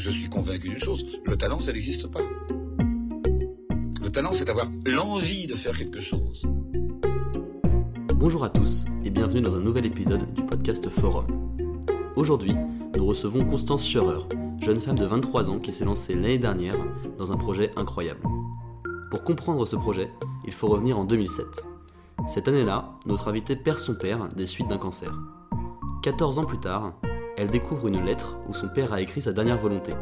je suis convaincu d'une chose, le talent, ça n'existe pas. Le talent, c'est d'avoir l'envie de faire quelque chose. Bonjour à tous et bienvenue dans un nouvel épisode du podcast Forum. Aujourd'hui, nous recevons Constance Scherer, jeune femme de 23 ans qui s'est lancée l'année dernière dans un projet incroyable. Pour comprendre ce projet, il faut revenir en 2007. Cette année-là, notre invitée perd son père des suites d'un cancer. 14 ans plus tard, elle découvre une lettre où son père a écrit sa dernière volonté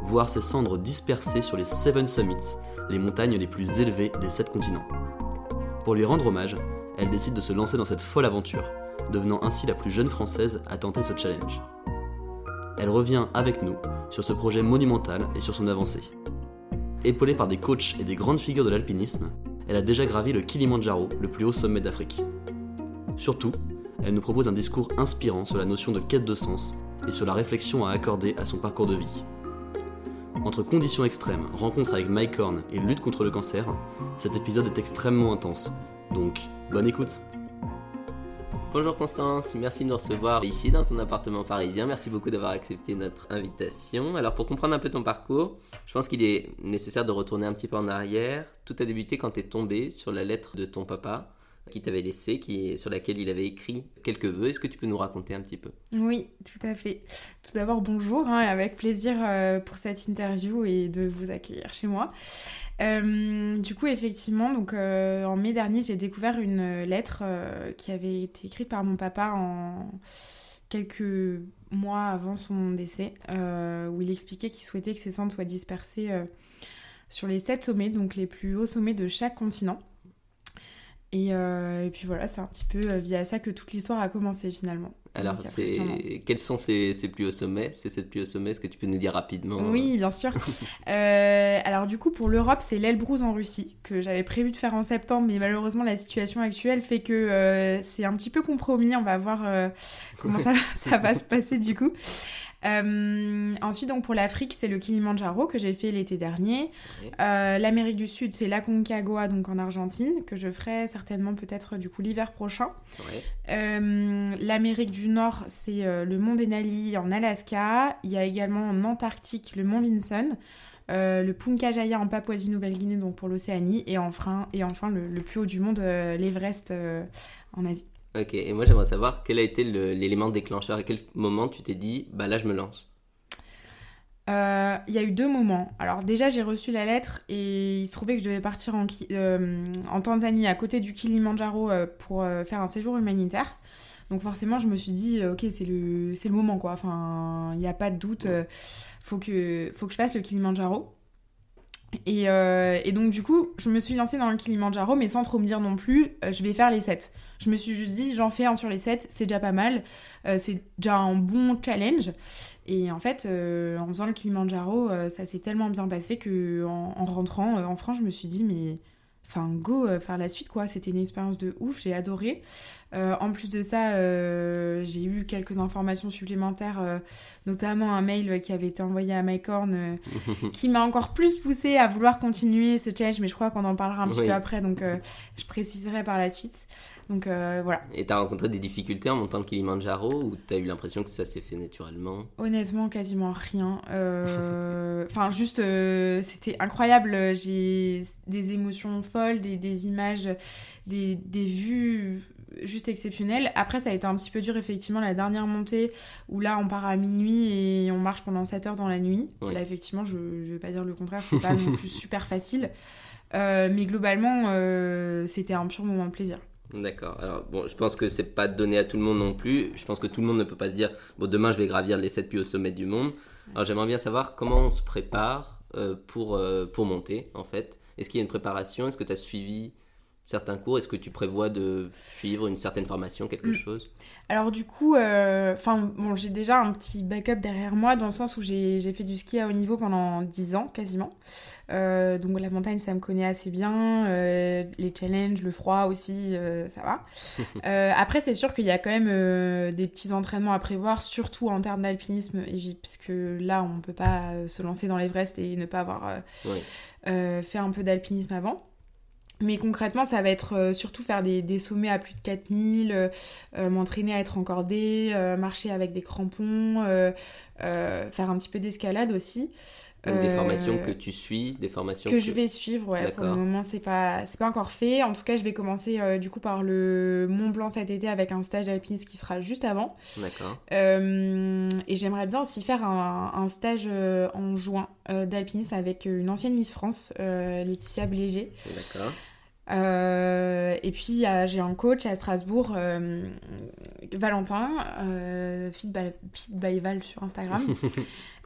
voir ses cendres dispersées sur les Seven Summits, les montagnes les plus élevées des sept continents. Pour lui rendre hommage, elle décide de se lancer dans cette folle aventure, devenant ainsi la plus jeune française à tenter ce challenge. Elle revient avec nous sur ce projet monumental et sur son avancée. Épaulée par des coachs et des grandes figures de l'alpinisme, elle a déjà gravi le Kilimandjaro, le plus haut sommet d'Afrique. Surtout, elle nous propose un discours inspirant sur la notion de quête de sens et sur la réflexion à accorder à son parcours de vie. Entre conditions extrêmes, rencontre avec Mike Horn et lutte contre le cancer, cet épisode est extrêmement intense. Donc, bonne écoute Bonjour Constance, merci de nous recevoir ici dans ton appartement parisien. Merci beaucoup d'avoir accepté notre invitation. Alors pour comprendre un peu ton parcours, je pense qu'il est nécessaire de retourner un petit peu en arrière. Tout a débuté quand tu es tombé sur la lettre de ton papa qui t'avait laissé, qui, sur laquelle il avait écrit quelques vœux. Est-ce que tu peux nous raconter un petit peu? Oui, tout à fait. Tout d'abord, bonjour, hein, avec plaisir euh, pour cette interview et de vous accueillir chez moi. Euh, du coup, effectivement, donc, euh, en mai dernier, j'ai découvert une lettre qui avait été écrite par mon papa en quelques mois avant son décès, où il expliquait qu'il souhaitait que ses cendres soient dispersées sur les sept sommets, donc les plus hauts sommets de chaque continent. Euh, et, puis voilà, c'est un petit peu euh, via ça que toute l'histoire a commencé finalement. Alors, c'est... quels sont ces, ces, plus hauts sommets? C'est cette plus haut sommet Est-ce que tu peux nous dire rapidement Oui, bien sûr. euh, alors, du coup, pour l'Europe, c'est l'Elbrus en Russie, que j'avais prévu de faire en septembre, mais malheureusement, la situation actuelle fait que euh, c'est un petit peu compromis. On va voir comment ça, ça va se passer du coup. Euh, ensuite, donc pour l'Afrique, c'est le Kilimanjaro que j'ai fait l'été dernier. Euh, L'Amérique du Sud, c'est l'Aconcagua, donc en Argentine, que je ferai certainement peut-être du coup l'hiver prochain. Euh, L'Amérique du Nord, c'est le mont Denali en Alaska. Il y a également en Antarctique le mont Vinson. le Puncajaya en Papouasie-Nouvelle-Guinée, donc pour l'Océanie, et enfin, et enfin le, le, plus haut du monde, l'Everest en Asie. Ok, et moi j'aimerais savoir quel a été l'élément déclencheur, à quel moment tu t'es dit, bah là je me lance? Euh, il y a eu deux moments. Alors déjà, j'ai reçu la lettre et il se trouvait que je devais partir en, euh, en Tanzanie, à côté du Kilimanjaro, euh, pour faire un séjour humanitaire. Donc forcément, je me suis dit, ok, c'est le, le moment, quoi. Enfin, il n'y a pas de doute. faut, que, faut que je fasse le Kilimanjaro. Et, et, donc du coup, je me suis lancée dans le Kilimanjaro, mais sans trop me dire non plus, je vais faire les 7. Je me suis juste dit, j'en fais un sur les 7, c'est déjà pas mal. Euh, c'est déjà un bon challenge. Et en fait, euh, en faisant le Kilimanjaro, euh, ça s'est tellement bien passé que en, rentrant en France, je me suis dit, mais enfin go faire la suite quoi c'était une expérience de ouf j'ai adoré en plus de ça j'ai eu quelques informations supplémentaires notamment un mail qui avait été envoyé à Mike Horn qui m'a encore plus poussé à vouloir continuer ce challenge mais je crois qu'on en parlera un petit peu après donc je préciserai par la suite donc euh, voilà. Et t'as rencontré des difficultés en montant le Kilimanjaro ou t'as eu l'impression que ça s'est fait naturellement? Honnêtement, quasiment rien. Euh, enfin, juste, euh, c'était incroyable. J'ai des émotions folles, des, des images, des, des, vues juste exceptionnelles. Après, ça a été un petit peu dur, effectivement, la dernière montée où là, on part à minuit et on marche pendant 7 heures dans la nuit. Là, effectivement, je, je vais pas dire le contraire, c'est pas non plus super facile. mais globalement, c'était un pur moment de plaisir. D'accord. Alors, bon, je pense que c'est pas donné à tout le monde non plus. Je pense que tout le monde ne peut pas se dire, bon, demain je vais gravir les 7 puits au sommet du monde. Alors, j'aimerais bien savoir comment on se prépare euh, pour, euh, pour monter, en fait. Est-ce qu'il y a une préparation? Est-ce que tu as suivi certains cours Est-ce que tu prévois de suivre une certaine formation, quelque mm. chose? Alors du coup, euh, bon, j'ai déjà un petit backup derrière moi dans le sens où j'ai fait du ski à haut niveau pendant 10 ans quasiment. Euh, donc la montagne, ça me connaît assez bien. Euh, les challenges, le froid aussi, ça va. après, c'est sûr qu'il y a quand même des petits entraînements à prévoir, surtout en termes d'alpinisme, puisque là, on ne peut pas se lancer dans l'Everest et ne pas avoir fait un peu d'alpinisme avant. Mais concrètement, ça va être euh, surtout faire des, des sommets à plus de 4000, euh, euh, m'entraîner à être encordé, euh, marcher avec des crampons, faire un petit peu d'escalade aussi. Donc des Euh, formations que tu suis, des formations que je vais suivre, ouais. Pour le moment, c'est pas, c'est pas encore fait. En tout cas, je vais commencer euh, du coup par le Mont Blanc cet été avec un stage d'alpinisme qui sera juste avant. D'accord. Euh, et j'aimerais bien aussi faire un, un stage euh, en juin euh, d'alpinisme avec une ancienne Miss France, euh, Laetitia Bléger. D'accord. Euh, et puis j'ai un coach à Strasbourg, euh, Valentin, euh, Fit by, Fit by Val sur Instagram,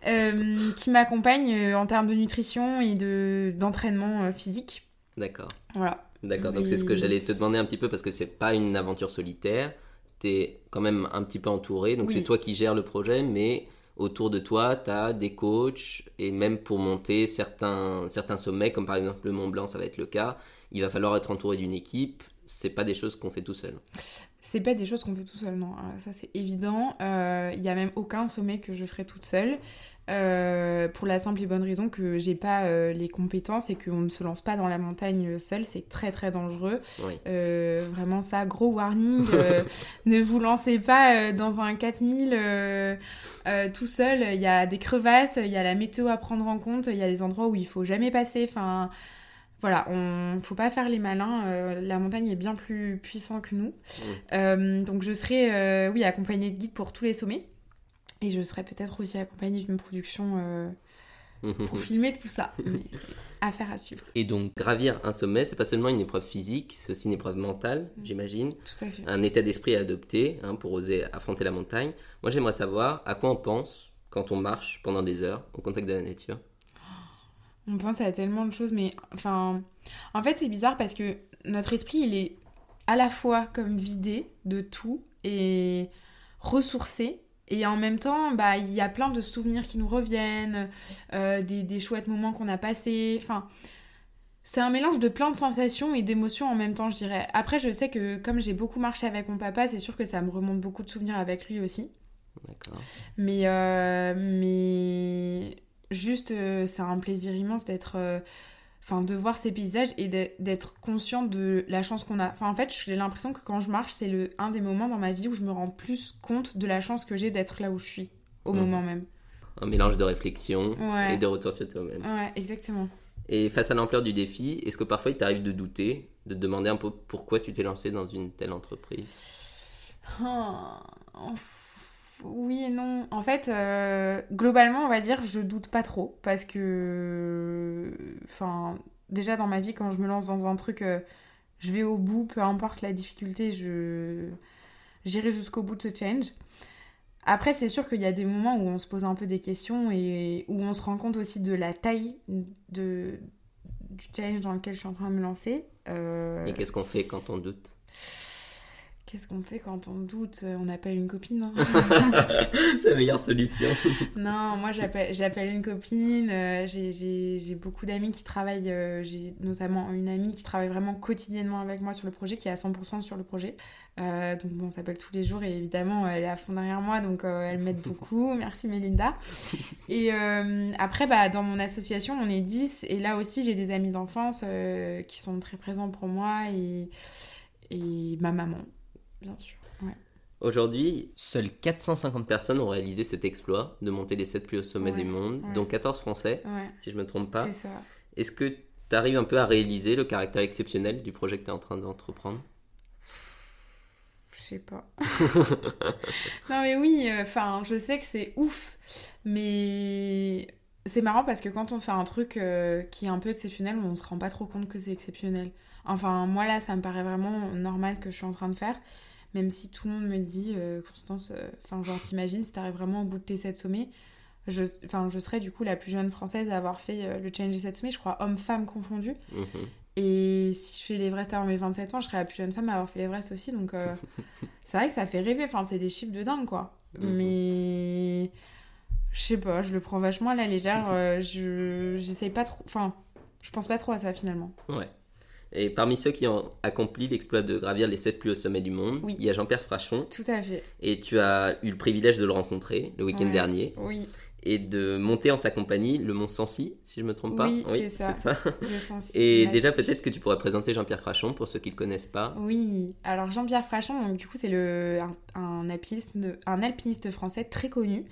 qui m'accompagne en termes de nutrition et de d'entraînement physique. D'accord. Voilà. D'accord. Donc c'est ce que j'allais te demander un petit peu parce que c'est pas une aventure solitaire. T'es quand même un petit peu entouré. Donc Oui. c'est toi qui gères le projet, mais autour de toi, tu as des coachs et même pour monter certains, sommets, comme par exemple le Mont Blanc, ça va être le cas, il va falloir être entouré d'une équipe. C'est pas des choses qu'on fait tout seul. C'est pas des choses qu'on fait tout seul, non. Euh, Ça, c'est évident. Il y a même aucun sommet que je ferai toute seule. Euh, pour la simple et bonne raison que j'ai pas euh, les compétences et qu'on ne se lance pas dans la montagne seul, c'est très très dangereux. Oui. Euh, vraiment ça, gros warning. ne vous lancez pas dans un 4000 euh, euh, tout seul. Il y a des crevasses, il y a la météo à prendre en compte, il y a des endroits où il faut jamais passer. Enfin, voilà, on faut pas faire les malins. euh, la montagne est bien plus puissant que nous. Euh, donc je serai, euh, oui, accompagnée de guides pour tous les sommets. Et je serai peut-être aussi accompagnée d'une production euh, pour filmer tout ça. Mais affaire à suivre, Et donc, gravir un sommet, c'est pas seulement une épreuve physique, c'est aussi une épreuve mentale, Mm. j'imagine. tout à fait. Un état d'esprit à adopter hein, pour oser affronter la montagne. Moi, j'aimerais savoir à quoi on pense quand on marche pendant des heures au contact de la nature. On pense à tellement de choses, mais enfin, en fait, c'est bizarre parce que notre esprit, il est à la fois comme vidé de tout et ressourcé. Et en même temps, bah, il y a plein de souvenirs qui nous reviennent, euh, des, des chouettes moments qu'on a passés. Enfin, c'est un mélange de plein de sensations et d'émotions en même temps, je dirais. Après, je sais que comme j'ai beaucoup marché avec mon papa, c'est sûr que ça me remonte beaucoup de souvenirs avec lui aussi. D'accord. Mais, euh, mais juste, euh, c'est un plaisir immense d'être. Enfin, de voir ces paysages et d'être- conscient de la chance qu'on a. Enfin, en fait, j'ai l'impression que quand je marche, c'est le un des moments dans ma vie où je me rends plus compte de la chance que j'ai d'être là où je suis, au Mhm. moment même. Un mélange de réflexion Ouais. et de retour sur toi-même. Ouais, exactement. Et face à l'ampleur du défi, est-ce que parfois il t'arrive de douter, de te demander un peu pourquoi tu t'es lancé dans une telle entreprise? Ah, Oui et non. En fait, euh, globalement, on va dire, je doute pas trop parce que, enfin, déjà dans ma vie, quand je me lance dans un truc, euh, je vais au bout, peu importe la difficulté, je j'irai jusqu'au bout de ce change. Après, c'est sûr qu'il y a des moments où on se pose un peu des questions et où on se rend compte aussi de la taille de du challenge dans lequel je suis en train de me lancer. Euh, Et qu'est-ce qu'on fait quand on doute? Qu'est-ce qu'on fait quand on doute On appelle une copine. hein. C'est la meilleure solution. non, moi j'appelle j'appelle une copine. euh, j'ai- beaucoup d'amis qui travaillent. euh, J'ai notamment une amie qui travaille vraiment quotidiennement avec moi sur le projet, qui est à 100% sur le projet. Euh, donc bon, on s'appelle tous les jours et évidemment elle est à fond derrière moi, donc euh, elle m'aide beaucoup. Merci Mélinda. Et euh, après, bah, dans mon association, on est 10 et là aussi j'ai des amis d'enfance euh, qui sont très présents pour moi et, et ma maman, bien sûr. Ouais. Aujourd'hui, seules 450 personnes ont réalisé cet exploit de monter les 7 plus hauts sommets Ouais, du monde, ouais. dont 14 français, Ouais, si je me trompe pas. c'est ça. Est-ce que tu arrives un peu à réaliser le caractère exceptionnel du projet que tu es en train d'entreprendre? Je sais pas. non mais oui, enfin, je sais que c'est ouf, mais c'est marrant parce que quand on fait un truc euh, qui est un peu exceptionnel, on se rend pas trop compte que c'est exceptionnel. Enfin, moi là, ça me paraît vraiment normal ce que je suis en train de faire, même si tout le monde me dit, euh, Constance, euh, enfin, genre, t'imagines si t'arrives vraiment au bout de tes 7 sommets. Je, enfin, je serais du coup la plus jeune française à avoir fait euh, le challenge des 7 sommets, je crois, homme-femme confondu. Mhm. Et si je fais l'Everest avant mes 27 ans, je serai la plus jeune femme à avoir fait l'Everest aussi. Donc euh, c'est vrai que ça fait rêver. Enfin, c'est des chiffres de dingue, quoi. Mhm. Mais je sais pas, je le prends vachement à la légère. euh, je j'essaye pas trop. Enfin, je pense pas trop à ça finalement. Ouais. Et parmi ceux qui ont accompli l'exploit de gravir les 7 plus hauts sommets du monde, Oui. il y a Jean-Pierre Frachon, Tout à fait. et tu as eu le privilège de le rencontrer le week-end Ouais. dernier. Oui. Et de monter en sa compagnie le Mont Sancy, si je me trompe pas. Oui, c'est ça. Et déjà, peut-être que tu pourrais présenter Jean-Pierre Frachon pour ceux qui ne le connaissent pas. Oui, alors Jean-Pierre Frachon, donc, du coup, c'est le, un, un alpiniste, un alpiniste français très connu.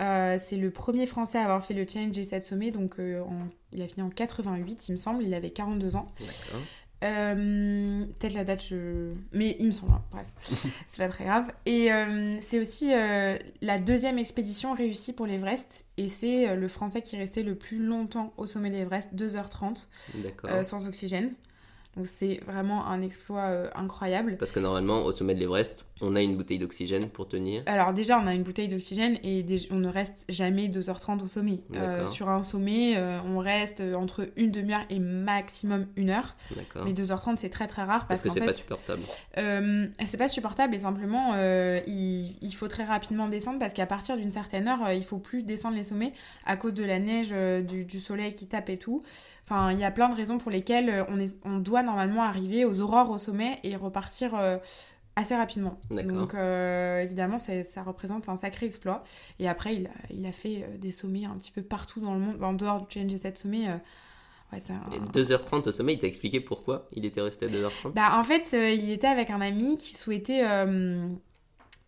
Euh, c'est le premier français à avoir fait le challenge G7 sommet, donc euh, en- il a fini en 88, il me semble, il avait 42 ans. D'accord. Euh, Peut-être la date, je... mais il me semble, hein, bref, c'est pas très grave. Et euh, c'est aussi euh, la deuxième expédition réussie pour l'Everest, et c'est le français qui est resté le plus longtemps au sommet de l'Everest, 2h30, D'accord. euh, sans oxygène. Donc c'est vraiment un exploit euh, incroyable. Parce que normalement, au sommet de l'Everest, on a une bouteille d'oxygène pour tenir. Alors déjà, on a une bouteille d'oxygène et on ne reste jamais 2h30 au sommet. Euh, sur un sommet, euh, on reste entre une demi-heure et maximum une heure. Mais 2h30, c'est très très rare Parce parce, que c'est pas supportable. c'est pas supportable et simplement, il, il faut très rapidement descendre parce qu'à partir d'une certaine heure, il faut plus descendre les sommets à cause de la neige, du, du soleil qui tape et tout. Enfin, il y a plein de raisons pour lesquelles euh, on, est, on doit normalement arriver aux aurores au sommet et repartir euh, assez rapidement. Donc, euh, évidemment, ça représente un sacré exploit. Et après, il a, il a fait des sommets un petit peu partout dans le monde, en dehors du Challenge 7 sommets. euh, ouais, c'est un- Et 2h30 au sommet, il t'a expliqué pourquoi il était resté à 2h30 bah, en fait, euh, il était avec un ami qui souhaitait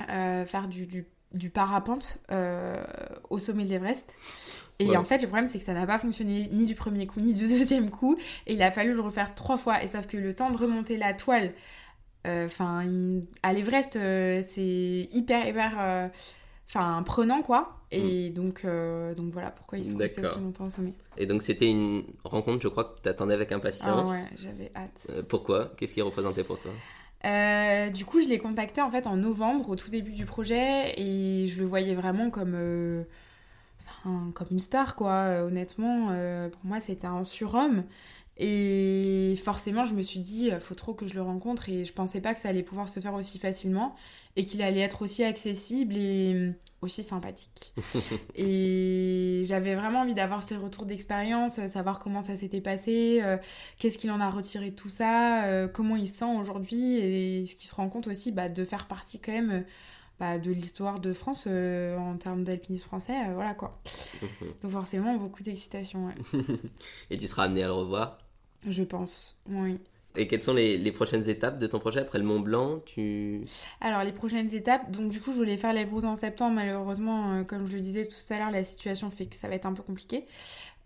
faire du, du, du parapente euh, au sommet de l'Everest. Et Ouais. en fait, le problème, c'est que ça n'a pas fonctionné ni du premier coup, ni du deuxième coup. Et il a fallu le refaire trois fois. Et sauf que le temps de remonter la toile, euh, enfin, à l'Everest, euh, c'est hyper, hyper. Enfin, prenant quoi. Et donc, euh, donc voilà pourquoi ils sont restés aussi longtemps au sommet. Et donc c'était une rencontre, je crois, que t'attendais avec Ah impatience. ouais, j'avais hâte. Pourquoi? Qu'est-ce qui représentait pour toi? Euh, du coup, je l'ai contacté en fait en novembre, au tout début du projet, et je le voyais vraiment comme, euh, comme une star, quoi. Euh, honnêtement, pour moi, c'était un surhomme. Et forcément, je me suis dit, euh, faut trop que je le rencontre, et je pensais pas que ça allait pouvoir se faire aussi facilement, et qu'il allait être aussi accessible et euh, aussi sympathique. et j'avais vraiment envie d'avoir ses retours d'expérience, euh, savoir comment ça s'était passé, euh, qu'est-ce qu'il en a retiré de tout ça, euh, comment il se sent aujourd'hui et ce qu'il se rend compte aussi bah, de faire partie quand même euh, bah, de l'histoire de France euh, en termes d'alpinisme français, euh, voilà quoi. Donc forcément beaucoup d'excitation, ouais. Et tu seras amené à le revoir. Je pense, oui. Et quelles sont les, les prochaines étapes de ton projet après le Mont Blanc Tu Alors les prochaines étapes, donc du coup je voulais faire l'Elbrus en septembre, malheureusement euh, comme je le disais tout à l'heure, la situation fait que ça va être un peu compliqué.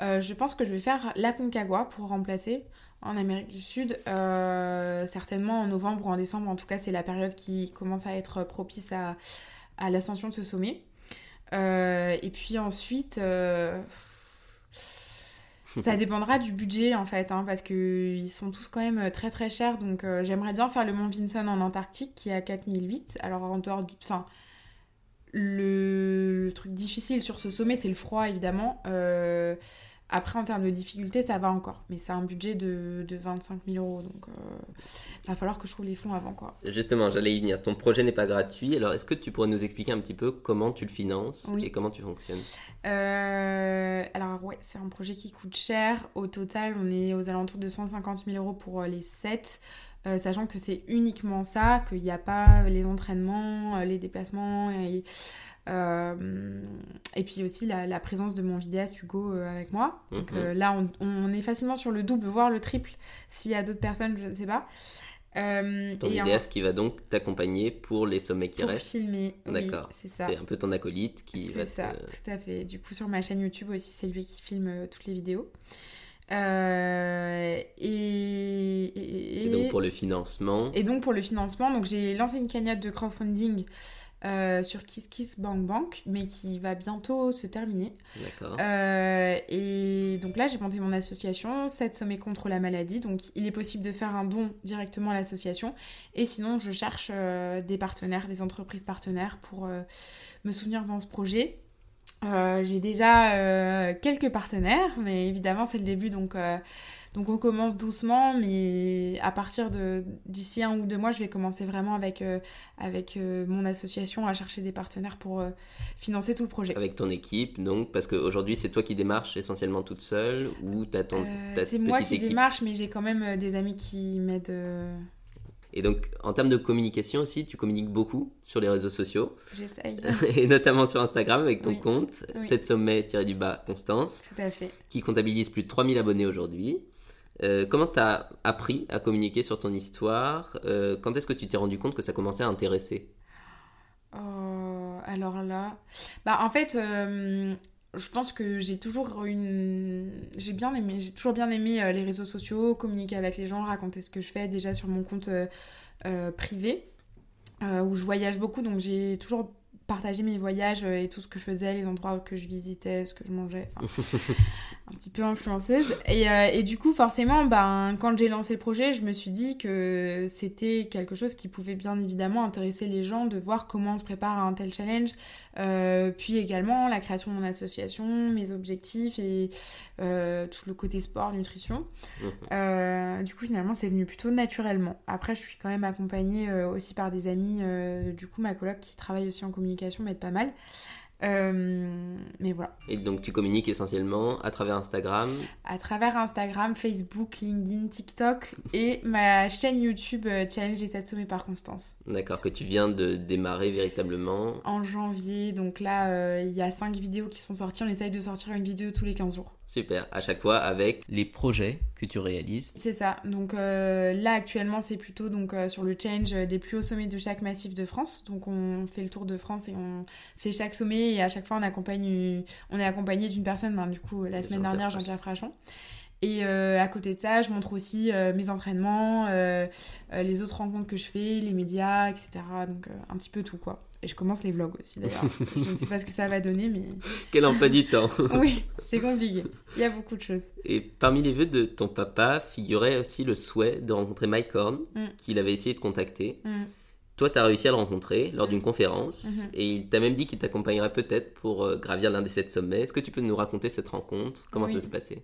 Euh, je pense que je vais faire la Concagua pour remplacer en Amérique du Sud, euh, certainement en novembre ou en décembre, en tout cas c'est la période qui commence à être propice à, à l'ascension de ce sommet. Et puis ensuite, ça dépendra du budget en fait, hein, parce qu'ils sont tous quand même très très chers. Donc euh, j'aimerais bien faire le Mont Vinson en Antarctique qui est à 4008. Alors en dehors du. Enfin, le... le truc difficile sur ce sommet, c'est le froid évidemment. Euh, Après, en termes de difficulté, ça va encore. Mais c'est un budget de, de 25 000 euros. Donc il va falloir que je trouve les fonds avant quoi. Justement, j'allais y venir. Ton projet n'est pas gratuit. Alors, est-ce que tu pourrais nous expliquer un petit peu comment tu le finances Oui. et comment tu fonctionnes? Euh, alors ouais, c'est un projet qui coûte cher. Au total, on est aux alentours de 150 000 euros pour euh, les 7. Sachant que c'est uniquement ça, qu'il n'y a pas les entraînements, euh, les déplacements et, euh, et puis aussi la, la présence de mon vidéaste Hugo euh, avec moi. Donc Mhm. euh, là, on, on est facilement sur le double, voire le triple s'il y a d'autres personnes, je ne sais pas. Euh, Ton vidéaste qui va donc t'accompagner pour les sommets qui pour restent. filmer, oui, D'accord. c'est ça. C'est un peu ton acolyte qui va C'est ça, te... tout à fait. Du coup, sur ma chaîne YouTube aussi, c'est lui qui filme euh, toutes les vidéos. Euh, et, et, Et donc pour le financement, et donc, pour le financement, donc j'ai lancé une cagnotte de crowdfunding euh, sur KissKissBankBank, mais qui va bientôt se terminer. d'accord. Euh, et donc là, j'ai monté mon association, 7 sommets contre la maladie. Donc il est possible de faire un don directement à l'association. Et sinon, je cherche des partenaires, des entreprises partenaires pour me soutenir dans ce projet. Euh, j'ai déjà euh, quelques partenaires, mais évidemment, c'est le début, donc, euh, donc on commence doucement. Mais à partir de d'ici un ou deux mois, je vais commencer vraiment avec, avec mon association à chercher des partenaires pour financer tout le projet. Avec ton équipe, donc, parce qu'aujourd'hui c'est toi qui démarches essentiellement toute seule ou t'as ton ta c'est moi qui équipe? démarche, mais j'ai quand même des amis qui m'aident. Euh, Et donc, en termes de communication aussi, tu communiques beaucoup sur les réseaux sociaux. J'essaye. et notamment sur Instagram avec ton Oui. compte, Oui. 7 sommets du bas Constance, Tout à fait. qui comptabilise plus de 3000 abonnés aujourd'hui. Euh, comment tu as appris à communiquer sur ton histoire? Euh, Quand est-ce que tu t'es rendu compte que ça commençait à intéresser? Oh, alors là, bah en fait, euh, je pense que j'ai toujours une, j'ai bien aimé, toujours bien aimé euh, les réseaux sociaux, communiquer avec les gens, raconter ce que je fais déjà sur mon compte euh, euh, privé où je voyage beaucoup, donc j'ai toujours partagé mes voyages et tout ce que je faisais, les endroits que je visitais, ce que je mangeais, un petit peu influenceuse. Et, euh, et du coup, forcément, ben, quand j'ai lancé le projet, je me suis dit que c'était quelque chose qui pouvait bien évidemment intéresser les gens de voir comment on se prépare à un tel challenge. Euh, puis également la création de mon association, mes objectifs et euh, tout le côté sport, nutrition. Euh, du coup, finalement, c'est venu plutôt naturellement. Après, je suis quand même accompagnée aussi par des amis. du coup, ma coloc qui travaille aussi en communication m'aide pas mal. Euh, mais voilà. Et donc, tu communiques essentiellement à travers Instagram. à travers Instagram, Facebook, LinkedIn, TikTok et ma chaîne YouTube euh, Challenge et 7 sommets par Constance. D'accord, que tu viens de démarrer véritablement. En janvier, donc là, euh, il y a 5 vidéos qui sont sorties. On essaye de sortir une vidéo tous les 15 jours. Super, à chaque fois avec les projets que tu réalises. C'est ça. Donc euh, là, actuellement, c'est plutôt donc, sur le challenge des plus hauts sommets de chaque massif de France. Donc on fait le tour de France et on fait chaque sommet et à chaque fois, on, accompagne, on est accompagné d'une personne. Ben, du coup, la semaine Jean-Pierre dernière, Frachon. Jean-Pierre Frachon. Et euh, à côté de ça, je montre aussi euh, mes entraînements, euh, les autres rencontres que je fais, les médias, etc. Donc un petit peu tout quoi. Et je commence les vlogs aussi d'ailleurs. je ne sais pas ce que ça va donner, mais Quel emploi du temps oui, c'est compliqué. Il y a beaucoup de choses. Et parmi les vœux de ton papa figurait aussi le souhait de rencontrer Mike Horn, Mm. qu'il avait essayé de contacter. Mm. Toi, tu as réussi à le rencontrer lors d'une conférence Mhm. et il t'a même dit qu'il t'accompagnerait peut-être pour euh, gravir l'un des sept sommets. Est-ce que tu peux nous raconter cette rencontre? Comment Oui. ça s'est passé?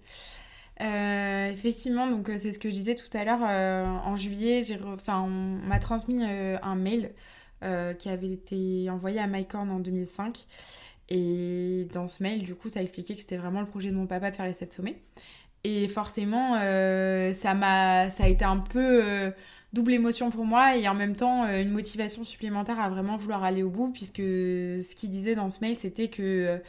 Euh, effectivement, donc euh, c'est ce que je disais tout à l'heure. euh, en juillet, j'ai re- enfin, on m'a transmis un mail qui avait été envoyé à Mike Horn en 2005. Et dans ce mail, du coup, ça expliquait que c'était vraiment le projet de mon papa de faire les 7 sommets. Et forcément, ça, m'a, ça a été un peu double émotion pour moi et en même temps euh, une motivation supplémentaire à vraiment vouloir aller au bout, puisque ce qu'il disait dans ce mail, c'était que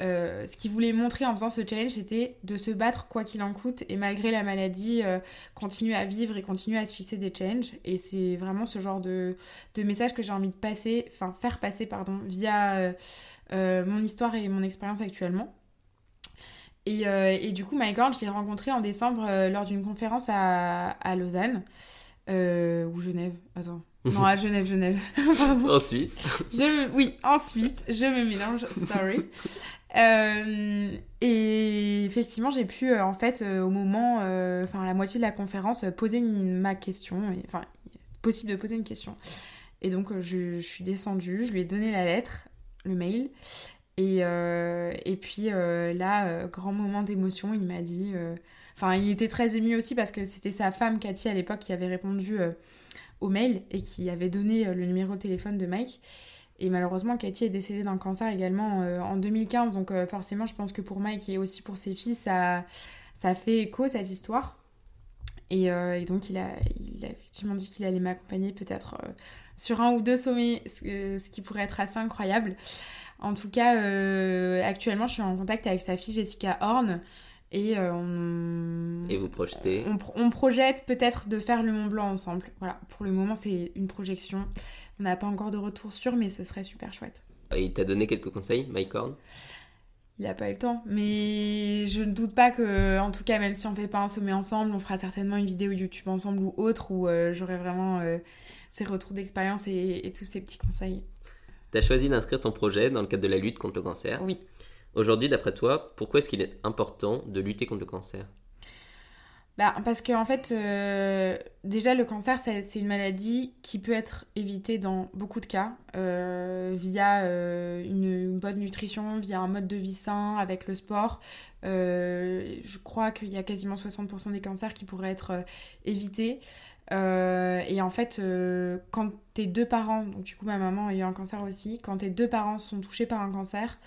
euh, ce qu'il voulait montrer en faisant ce challenge, c'était de se battre quoi qu'il en coûte et malgré la maladie, euh, continuer à vivre et continuer à se fixer des challenges. Et c'est vraiment ce genre de, message que j'ai envie de passer, enfin faire passer, pardon, via euh, euh, mon histoire et mon expérience actuellement. Et, euh, du coup, Mike Horn, je l'ai rencontré en décembre euh, lors d'une conférence à Lausanne. Euh, ou Genève, attends. Non, à Genève, Genève. Pardon. En Suisse Je me- Oui, en Suisse, je me mélange, sorry. Euh, et effectivement, j'ai pu, euh, en fait, au moment, enfin, à la moitié de la conférence, poser une- ma question. Enfin, possible de poser une question. Et donc, je, je suis descendue, je lui ai donné la lettre, le mail. Et, et puis là, grand moment d'émotion, il m'a dit. Enfin, il était très ému aussi parce que c'était sa femme, Cathy, à l'époque, qui avait répondu euh, au mail et qui avait donné euh, le numéro de téléphone de Mike. Et malheureusement, Cathy est décédée d'un cancer également euh, en 2015. Donc forcément, je pense que pour Mike et aussi pour ses filles, ça, fait écho, cette histoire. Et, donc, il a, effectivement dit qu'il allait m'accompagner peut-être sur un ou deux sommets, ce, qui pourrait être assez incroyable. En tout cas, actuellement, je suis en contact avec sa fille Jessica Horn. Et euh, on... et vous projetez. On, pro- on projette peut-être de faire le Mont Blanc ensemble. Voilà, pour le moment, c'est une projection. On n'a pas encore de retour sûr, mais ce serait super chouette. Et il t'a donné quelques conseils, Mike Horn? Il n'a pas eu le temps, mais je ne doute pas que, en tout cas, même si on fait pas un sommet ensemble, on fera certainement une vidéo YouTube ensemble ou autre où euh, j'aurai vraiment euh, ces retours d'expérience et, et tous ces petits conseils. Tu as choisi d'inscrire ton projet dans le cadre de la lutte contre le cancer. Oui. Aujourd'hui, d'après toi, pourquoi est-ce qu'il est important de lutter contre le cancer? Bah, parce qu'en fait, euh, déjà, le cancer, c'est une maladie qui peut être évitée dans beaucoup de cas euh, via euh, une, bonne nutrition, via un mode de vie sain, avec le sport. Je crois qu'il y a quasiment 60% des cancers qui pourraient être évités. Et en fait, quand tes deux parents, donc du coup ma maman a eu un cancer aussi, quand tes deux parents sont touchés par un cancer,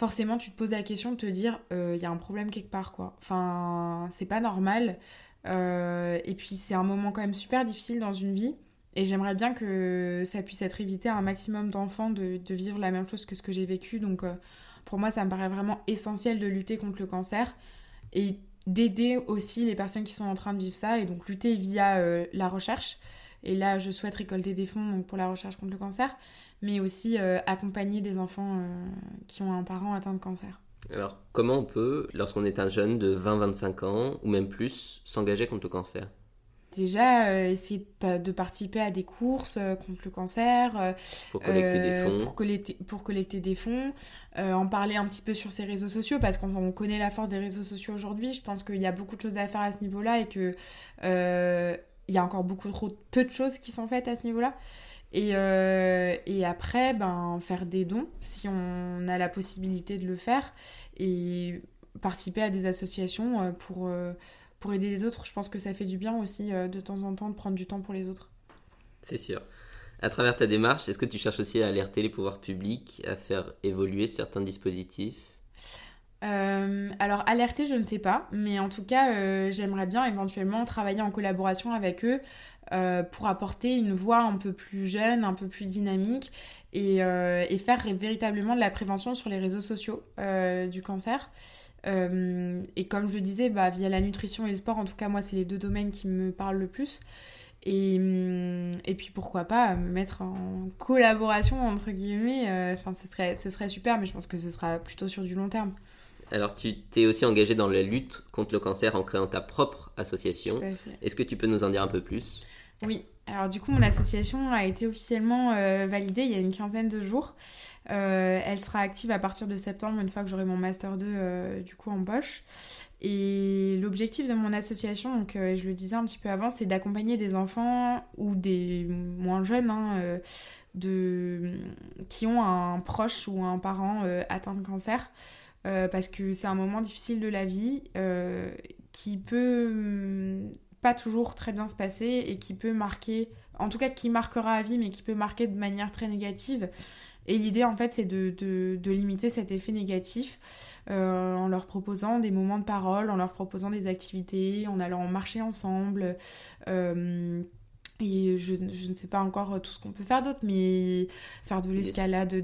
forcément tu te poses la question de te dire, il y a un problème quelque part quoi. Enfin, c'est pas normal. et puis c'est un moment quand même super difficile dans une vie. Et j'aimerais bien que ça puisse être évité à un maximum d'enfants de, vivre la même chose que ce que j'ai vécu. Donc pour moi, ça me paraît vraiment essentiel de lutter contre le cancer et d'aider aussi les personnes qui sont en train de vivre ça et donc lutter via euh, la recherche. Et là, je souhaite récolter des fonds pour la recherche contre le cancer, mais aussi euh, accompagner des enfants euh, qui ont un parent atteint de cancer. Alors, comment on peut, lorsqu'on est un jeune de 20-25 ans ou même plus, s'engager contre le cancer? Déjà, euh, essayer de, participer à des courses euh, contre le cancer. Euh, pour collecter des fonds. Pour collecter, pour collecter des fonds. en parler un petit peu sur ses réseaux sociaux, parce qu'on connaît la force des réseaux sociaux aujourd'hui. Je pense qu'il y a beaucoup de choses à faire à ce niveau-là et que il y a encore beaucoup trop peu de choses qui sont faites à ce niveau-là. Et, et, après, ben, faire des dons, si on a la possibilité de le faire. Et participer à des associations pour pour aider les autres, je pense que ça fait du bien aussi euh, de temps en temps de prendre du temps pour les autres. C'est sûr. À travers ta démarche, est-ce que tu cherches aussi à alerter les pouvoirs publics, à faire évoluer certains dispositifs? Euh, alors alerter, je ne sais pas, mais en tout cas, euh, j'aimerais bien éventuellement travailler en collaboration avec eux pour apporter une voix un peu plus jeune, un peu plus dynamique et, faire véritablement de la prévention sur les réseaux sociaux du cancer. Euh, et comme je le disais, bah, via la nutrition et le sport, en tout cas, moi, c'est les deux domaines qui me parlent le plus. Et, hum, puis pourquoi pas me mettre en collaboration, entre guillemets. Euh, enfin, ce serait super, mais je pense que ce sera plutôt sur du long terme. Alors, tu t'es aussi engagé dans la lutte contre le cancer en créant ta propre association. Est-ce que tu peux nous en dire un peu plus? Oui. Alors, du coup, mon association a été officiellement euh, validée il y a une quinzaine de jours. Euh, elle sera active à partir de septembre, une fois que j'aurai mon Master 2 euh, du coup en poche. Et l'objectif de mon association, donc, euh, je le disais un petit peu avant, c'est d'accompagner des enfants ou des moins jeunes hein, de... qui ont un proche ou un parent atteint de cancer. Parce que c'est un moment difficile de la vie qui peut hum, pas toujours très bien se passer et qui peut marquer, en tout cas qui marquera à vie, mais qui peut marquer de manière très négative. Et l'idée, en fait, c'est de, de, limiter cet effet négatif euh, en leur proposant des moments de parole, en leur proposant des activités, en allant marcher ensemble. Euh, et je, je, ne sais pas encore tout ce qu'on peut faire d'autre, mais faire de l'escalade,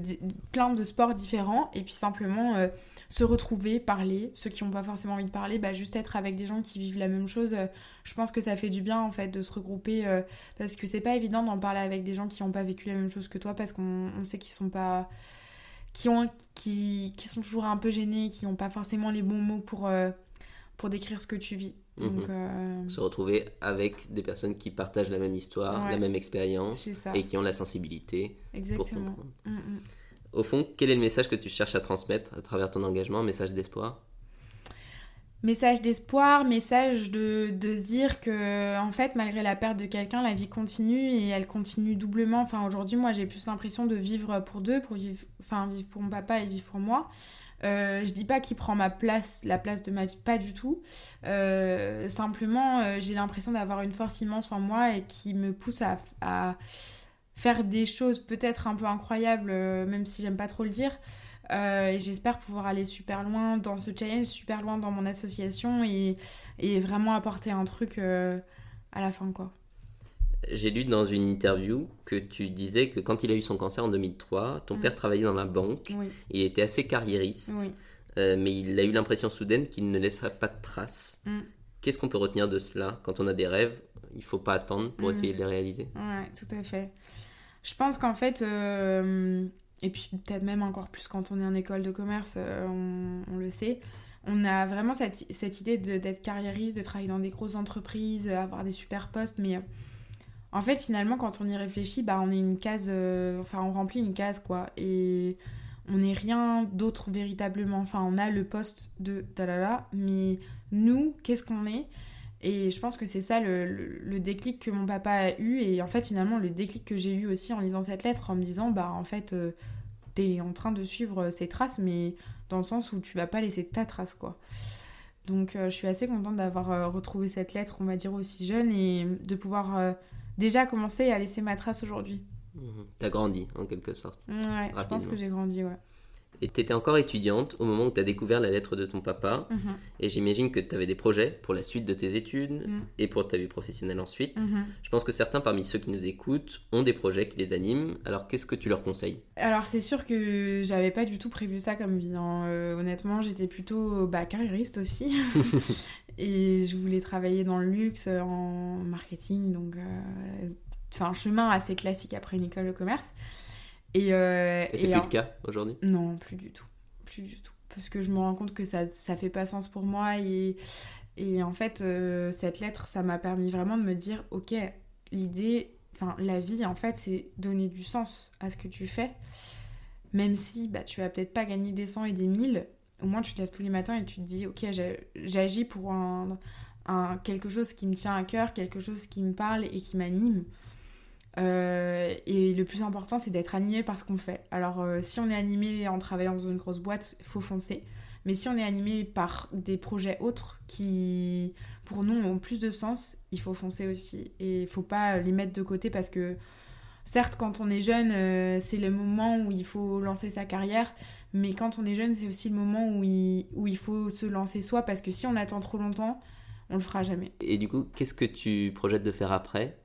plein de sports différents, et puis simplement euh, se retrouver, parler. Ceux qui n'ont pas forcément envie de parler, bah, juste être avec des gens qui vivent la même chose. Euh, je pense que ça fait du bien en fait de se regrouper euh, parce que c'est pas évident d'en parler avec des gens qui n'ont pas vécu la même chose que toi parce qu'on sait qu'ils sont pas. Qui, ont, qui, qui, sont toujours un peu gênés, qui n'ont pas forcément les bons mots pour, euh, pour décrire ce que tu vis. Mhm. Se retrouver avec des personnes qui partagent la même histoire, la même expérience et qui ont la sensibilité. Exactement. Pour mm, mm. Au fond, quel est le message que tu cherches à transmettre à travers ton engagement, message d'espoir? Message d'espoir, message de, de dire que, en fait, malgré la perte de quelqu'un, la vie continue et elle continue doublement. Enfin, aujourd'hui, moi, j'ai plus l'impression de vivre pour deux, pour vivre, enfin, vivre pour mon papa et vivre pour moi. Euh, je dis pas qu'il prend ma place, la place de ma vie, pas du tout. Euh, simplement, euh, j'ai l'impression d'avoir une force immense en moi et qui me pousse à faire des choses peut-être un peu incroyables, euh, même si j'aime pas trop le dire. Et j'espère pouvoir aller super loin dans ce challenge, super loin dans mon association et, et vraiment apporter un truc à la fin, quoi. J'ai lu dans une interview que tu disais que quand il a eu son cancer en 2003, ton mm. père travaillait dans la banque. Il était assez carriériste. mais il a eu l'impression soudaine qu'il ne laisserait pas de traces. Mm. Qu'est-ce qu'on peut retenir de cela Quand on a des rêves, il faut pas attendre pour mm. essayer de les réaliser. Ouais, tout à fait. Je pense qu'en fait, euh, et puis peut-être même encore plus quand on est en école de commerce, euh, on, le sait, on a vraiment cette, cette idée d'être carriériste, de travailler dans des grosses entreprises, avoir des super postes, mais en fait, finalement, quand on y réfléchit, bah, on est une case, euh, enfin, on remplit une case, quoi, et on n'est rien d'autre véritablement. Enfin, on a le poste de talala, mais nous, qu'est-ce qu'on est? Et je pense que c'est ça le, déclic que mon papa a eu. Et en fait, finalement, le déclic que j'ai eu aussi en lisant cette lettre, en me disant, bah en fait, euh, t'es en train de suivre ses traces, mais dans le sens où tu vas pas laisser ta trace, quoi. Donc euh, je suis assez contente d'avoir euh, retrouvé cette lettre, on va dire, aussi jeune et de pouvoir déjà commencer à laisser ma trace aujourd'hui. Mmh. T'as grandi, en quelque sorte. Ouais, je pense que j'ai grandi, ouais. Et tu étais encore étudiante au moment où tu as découvert la lettre de ton papa. Mhm, Et j'imagine que tu avais des projets pour la suite de tes études Mm. et pour ta vie professionnelle ensuite. mhm. Je pense que certains parmi ceux qui nous écoutent ont des projets qui les animent. Alors qu'est-ce que tu leur conseilles? Alors c'est sûr que j'avais pas du tout prévu ça comme vie. hein. Euh, honnêtement, j'étais plutôt bah, carriériste aussi. et je voulais travailler dans le luxe, euh, en marketing, donc euh, enfin un chemin assez classique après une école de commerce. Et, euh, Et c'est plus le cas aujourd'hui? Non, plus du tout. Plus du tout. Parce que je me rends compte que ça, ça fait pas sens pour moi. Et, et en fait, euh, cette lettre, ça m'a permis vraiment de me dire, ok, l'idée, enfin, la vie, en fait, c'est donner du sens à ce que tu fais. Même si bah, tu vas peut-être pas gagner des 100 et des 1000, au moins tu te lèves tous les matins et tu te dis, ok, j'agis pour un, quelque chose qui me tient à cœur, quelque chose qui me parle et qui m'anime. Euh, et le plus important, c'est d'être animé par ce qu'on fait. Alors, euh, si on est animé en travaillant dans une grosse boîte, faut foncer. Mais si on est animé par des projets autres qui, pour nous, ont plus de sens, il faut foncer aussi. Et il faut pas les mettre de côté parce que, certes, quand on est jeune, euh, c'est le moment où il faut lancer sa carrière. Mais quand on est jeune, c'est aussi le moment où il, où il faut se lancer soi. Parce que si on attend trop longtemps, on le fera jamais. Et du coup, qu'est-ce que tu projettes de faire après?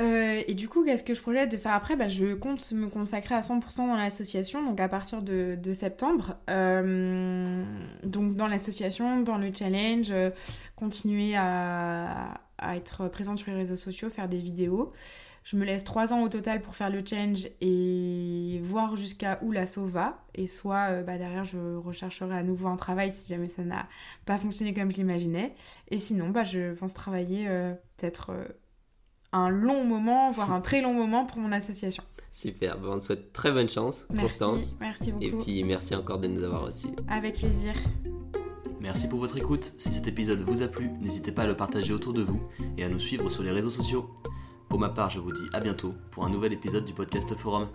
Euh, et du coup, qu'est-ce que je projette de faire après? Bah, Je compte me consacrer à 100% dans l'association, donc à partir de, de septembre. Euh, donc dans l'association, dans le challenge, euh, continuer à, à être présente sur les réseaux sociaux, faire des vidéos. Je me laisse trois ans au total pour faire le challenge et voir jusqu'à où l'asso va. Et soit euh, bah, derrière, je rechercherai à nouveau un travail si jamais ça n'a pas fonctionné comme je l'imaginais. Et sinon, bah, je pense travailler euh, peut-être... euh, un long moment, voire un très long moment pour mon association. Super, on te souhaite très bonne chance, Merci, Constance. merci beaucoup. Et puis merci encore de nous avoir aussi. Avec plaisir. Merci pour votre écoute. Si cet épisode vous a plu, n'hésitez pas à le partager autour de vous et à nous suivre sur les réseaux sociaux. Pour ma part, je vous dis à bientôt pour un nouvel épisode du podcast Forum.